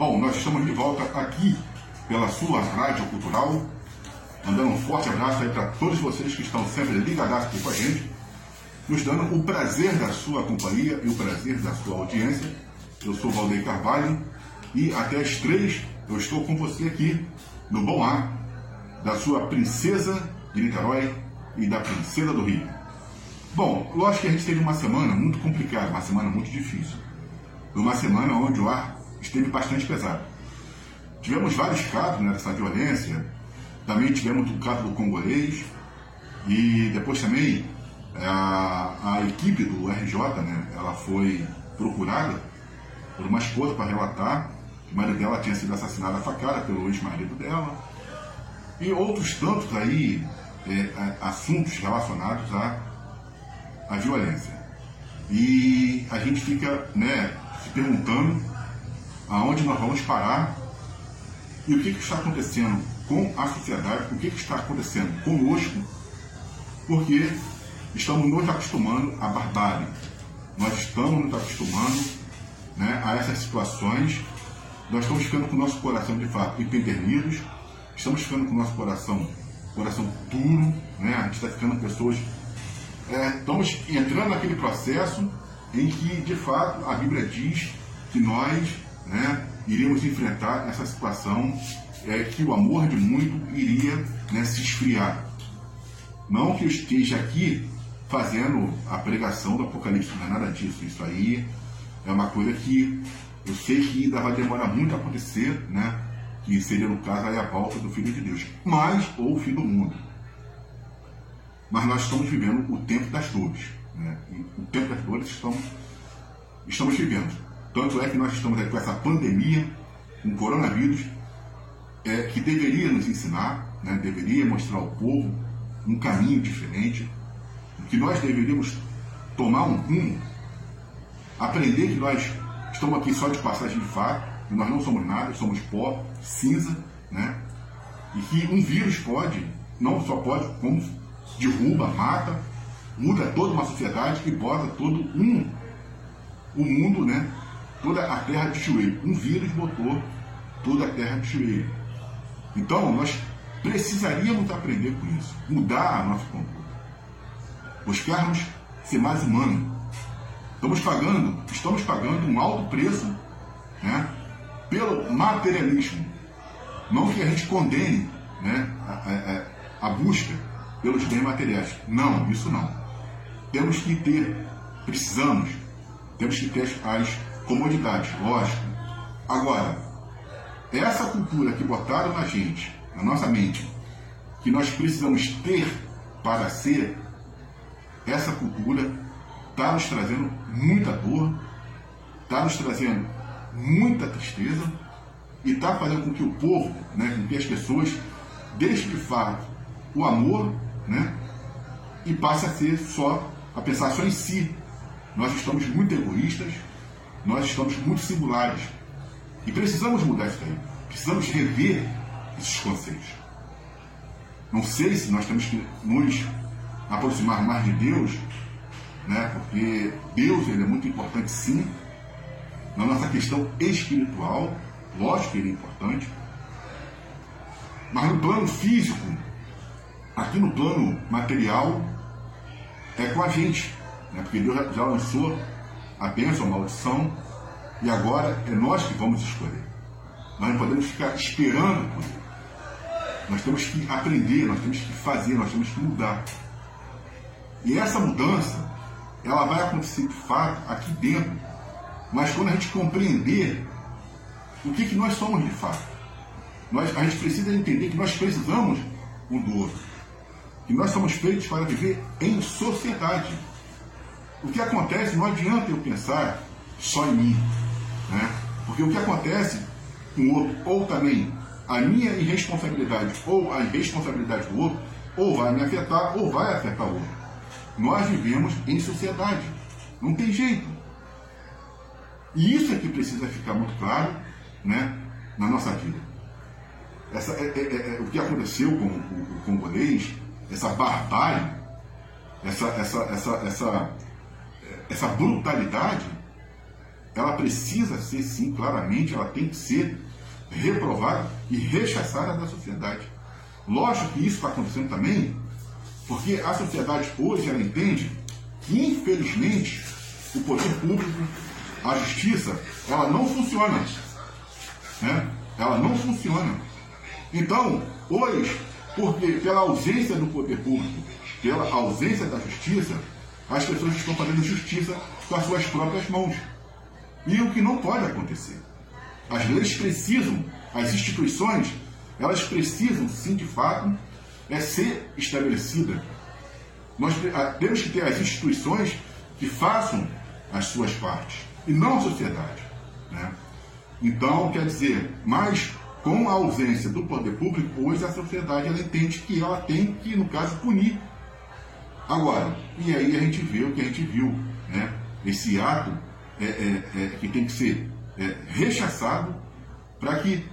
Bom, nós estamos de volta aqui pela sua Rádio Cultural. Mandando um forte abraço aí para todos vocês que estão sempre ligados aqui com a gente, nos dando o prazer da sua companhia e o prazer da sua audiência. Eu sou Valdeir Carvalho e até as três eu estou com você aqui no Bom Ar da sua Princesa de Niterói e da Princesa do Rio. Bom, lógico que a gente teve uma semana muito complicada, uma semana muito difícil. Uma semana onde o ar esteve bastante pesado. Tivemos vários casos né, dessa violência, também tivemos o caso do congolês, e depois também a, a equipe do RJ, né, ela foi procurada por uma esposa para relatar que o marido dela tinha sido assassinado a facada pelo ex-marido dela, e outros tantos aí é, assuntos relacionados à, à violência. E a gente fica né, se perguntando aonde nós vamos parar e o que, que está acontecendo com a sociedade, o que, que está acontecendo conosco, porque estamos nos acostumando à barbárie. Nós estamos nos acostumando né, a essas situações. Nós estamos ficando com o nosso coração de fato empedernidos, estamos ficando com o nosso coração, coração duro, né? a gente está ficando pessoas. É, estamos entrando naquele processo em que, de fato, a Bíblia diz que nós né, iríamos enfrentar essa situação é, que o amor de muito iria né, se esfriar. Não que eu esteja aqui fazendo a pregação do Apocalipse, não é nada disso. Isso aí é uma coisa que eu sei que ainda vai demorar muito a acontecer, né? que seria no caso a volta do Filho de Deus, mas ou o fim do mundo. Mas nós estamos vivendo o tempo das dores. Né? o tempo das dores estamos, estamos vivendo. Tanto é que nós estamos com essa pandemia, um coronavírus, é, que deveria nos ensinar, né, deveria mostrar ao povo um caminho diferente, que nós deveríamos tomar um rumo, aprender que nós estamos aqui só de passagem de fato, e nós não somos nada, somos pó, cinza, né? E que um vírus pode, não só pode, como derruba, mata, muda toda uma sociedade e bota todo um, o mundo, né? Toda a terra de joelho. Um vírus botou toda a terra de joelho. Então, nós precisaríamos aprender com isso, mudar a nossa conduta, buscarmos ser mais humano. Estamos pagando, estamos pagando um alto preço né, pelo materialismo. Não que a gente condene né, a, a, a busca pelos bens materiais. Não, isso não. Temos que ter, precisamos, temos que ter as comodidade, lógico. Agora, essa cultura que botaram na gente, na nossa mente, que nós precisamos ter para ser, essa cultura está nos trazendo muita dor, está nos trazendo muita tristeza e está fazendo com que o povo, né, com que as pessoas deixem de fato o amor né, e passe a ser só, a pensar só em si. Nós estamos muito egoístas, nós estamos muito singulares. E precisamos mudar isso aí. Precisamos rever esses conceitos. Não sei se nós temos que nos aproximar mais de Deus, né? porque Deus ele é muito importante sim, na nossa questão espiritual, lógico que ele é importante, mas no plano físico, aqui no plano material, é com a gente, né? porque Deus já lançou a bênção, a maldição, e agora é nós que vamos escolher. Nós não podemos ficar esperando por ele. Nós temos que aprender, nós temos que fazer, nós temos que mudar. E essa mudança, ela vai acontecer de fato aqui dentro. Mas quando a gente compreender o que, que nós somos de fato, nós, a gente precisa entender que nós precisamos um do outro. Que nós somos feitos para viver em sociedade. O que acontece, não adianta eu pensar só em mim. Né? Porque o que acontece com o outro, ou também a minha irresponsabilidade, ou a irresponsabilidade do outro, ou vai me afetar, ou vai afetar o outro. Nós vivemos em sociedade. Não tem jeito. E isso é que precisa ficar muito claro né, na nossa vida. Essa, é, é, é, o que aconteceu com o, o congolês, essa barbárie, essa, essa, essa, essa essa brutalidade ela precisa ser, sim, claramente, ela tem que ser reprovada e rechaçada da sociedade. Lógico que isso está acontecendo também, porque a sociedade hoje ela entende que, infelizmente, o poder público, a justiça, ela não funciona. Né? Ela não funciona. Então, hoje, porque pela ausência do poder público, pela ausência da justiça, as pessoas estão fazendo justiça com as suas próprias mãos. E o que não pode acontecer. As leis precisam, as instituições, elas precisam, sim, de fato, é ser estabelecida. Nós ah, temos que ter as instituições que façam as suas partes, e não a sociedade. Né? Então, quer dizer, mas com a ausência do poder público, hoje a sociedade ela entende que ela tem que, no caso, punir. Agora, e aí a gente vê o que a gente viu, né? esse ato é, é, é, que tem que ser é, rechaçado para que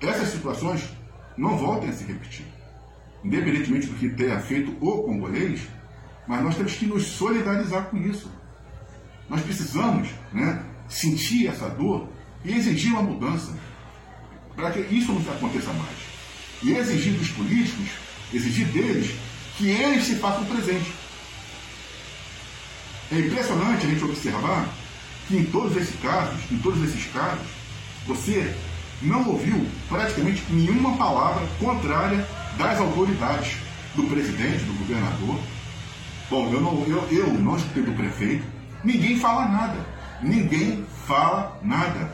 essas situações não voltem a se repetir. Independentemente do que tenha feito o congolês, mas nós temos que nos solidarizar com isso. Nós precisamos né, sentir essa dor e exigir uma mudança para que isso não aconteça mais. E exigir dos políticos, exigir deles, que eles se façam presente. É impressionante a gente observar que em todos esses casos, em todos esses casos, você não ouviu praticamente nenhuma palavra contrária das autoridades, do presidente, do governador. Bom, eu não, eu, eu não escutei do prefeito, ninguém fala nada. Ninguém fala nada.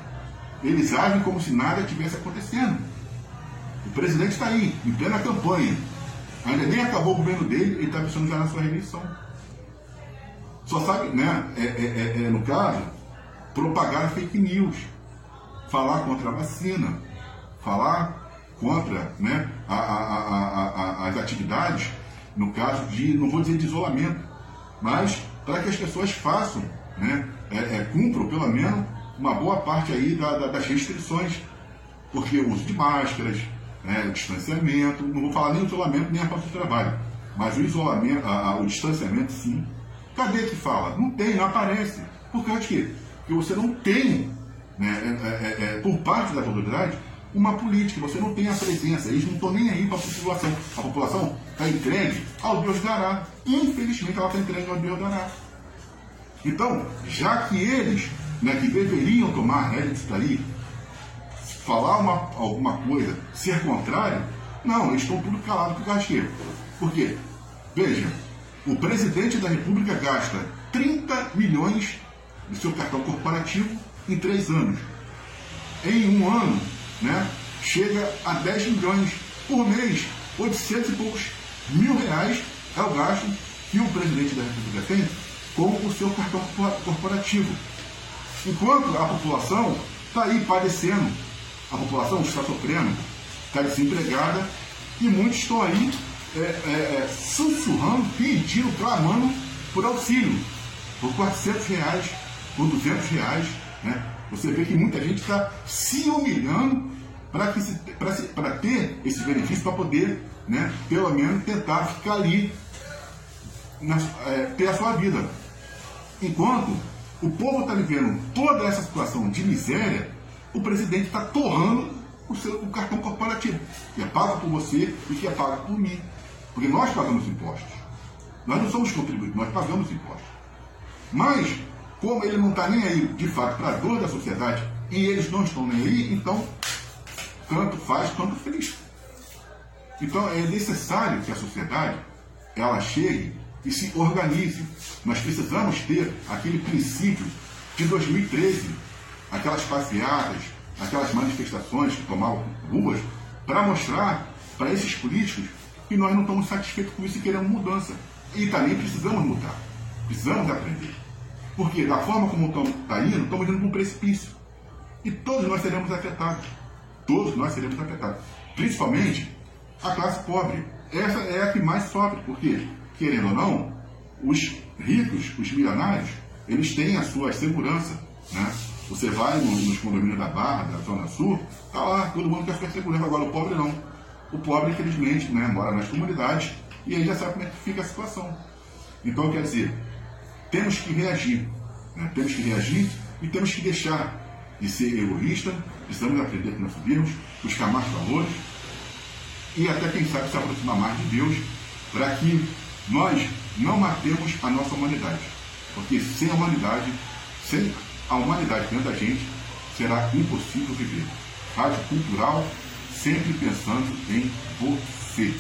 Eles agem como se nada tivesse acontecendo. O presidente está aí, em plena campanha. Ainda nem acabou o governo dele, ele está pensando já na sua reeleição. Só sabe, né? É, é, é, é, no caso, propagar fake news, falar contra a vacina, falar contra né, a, a, a, as atividades, no caso de, não vou dizer de isolamento, mas para que as pessoas façam, né, é, é, cumpram pelo menos uma boa parte aí da, da, das restrições, porque o uso de máscaras, né, o distanciamento, não vou falar nem o isolamento nem a falta de trabalho, mas o isolamento, a, a, o distanciamento sim. Cadê que fala? Não tem, não aparece. Por causa de quê? Porque você não tem, né, é, é, é, é por parte da autoridade, uma política, você não tem a presença, eles não estão nem aí para a população. A população está entregue ao Deus dará. Infelizmente ela está entregue ao Deus dará. Então, já que eles né, que deveriam tomar disso daí, falar uma, alguma coisa, ser contrário, não, eles estão tudo calados por cachê. Por quê? Veja, o presidente da República gasta 30 milhões do seu cartão corporativo em três anos. Em um ano, né, chega a 10 milhões por mês, 800 e poucos mil reais é o gasto que o presidente da República tem com o seu cartão corporativo. Enquanto a população está aí padecendo, a população está sofrendo, está desempregada e muitos estão aí é, é, é, sussurrando, pedindo, clamando por auxílio, por 400 reais, por 200 reais. Né? Você vê que muita gente está se humilhando para ter esse benefício, para poder, né, pelo menos, tentar ficar ali, na, é, ter a sua vida. Enquanto o povo está vivendo toda essa situação de miséria, o presidente está torrando o, seu, o cartão corporativo, que é pago por você e que é pago por mim. Porque nós pagamos impostos. Nós não somos contribuintes, nós pagamos impostos. Mas, como ele não está nem aí, de fato, para a dor da sociedade, e eles não estão nem aí, então, tanto faz quanto feliz. Então, é necessário que a sociedade ela chegue e se organize. Nós precisamos ter aquele princípio de 2013, aquelas passeadas, aquelas manifestações que tomavam ruas, para mostrar para esses políticos que nós não estamos satisfeitos com isso e queremos mudança. E também precisamos mudar. Precisamos aprender. Porque da forma como está indo, estamos indo para um precipício. E todos nós seremos afetados. Todos nós seremos afetados. Principalmente a classe pobre. Essa é a que mais sofre. Por quê? querendo ou não, os ricos, os milionários, eles têm a sua segurança. Né? Você vai nos condomínios da Barra, da Zona Sul, tá lá, todo mundo quer sua segurança. Agora o pobre não. O pobre, infelizmente, né, mora nas comunidades e aí já sabe como é que fica a situação. Então, quer dizer, temos que reagir. Né? Temos que reagir E temos que deixar de ser egoísta, precisamos aprender que nós subirmos, buscar mais valores e até, quem sabe, se aproximar mais de Deus, para que nós não matemos a nossa humanidade. Porque sem a humanidade, sem a humanidade dentro da gente, será impossível viver. Rádio Cultural, sempre pensando em você.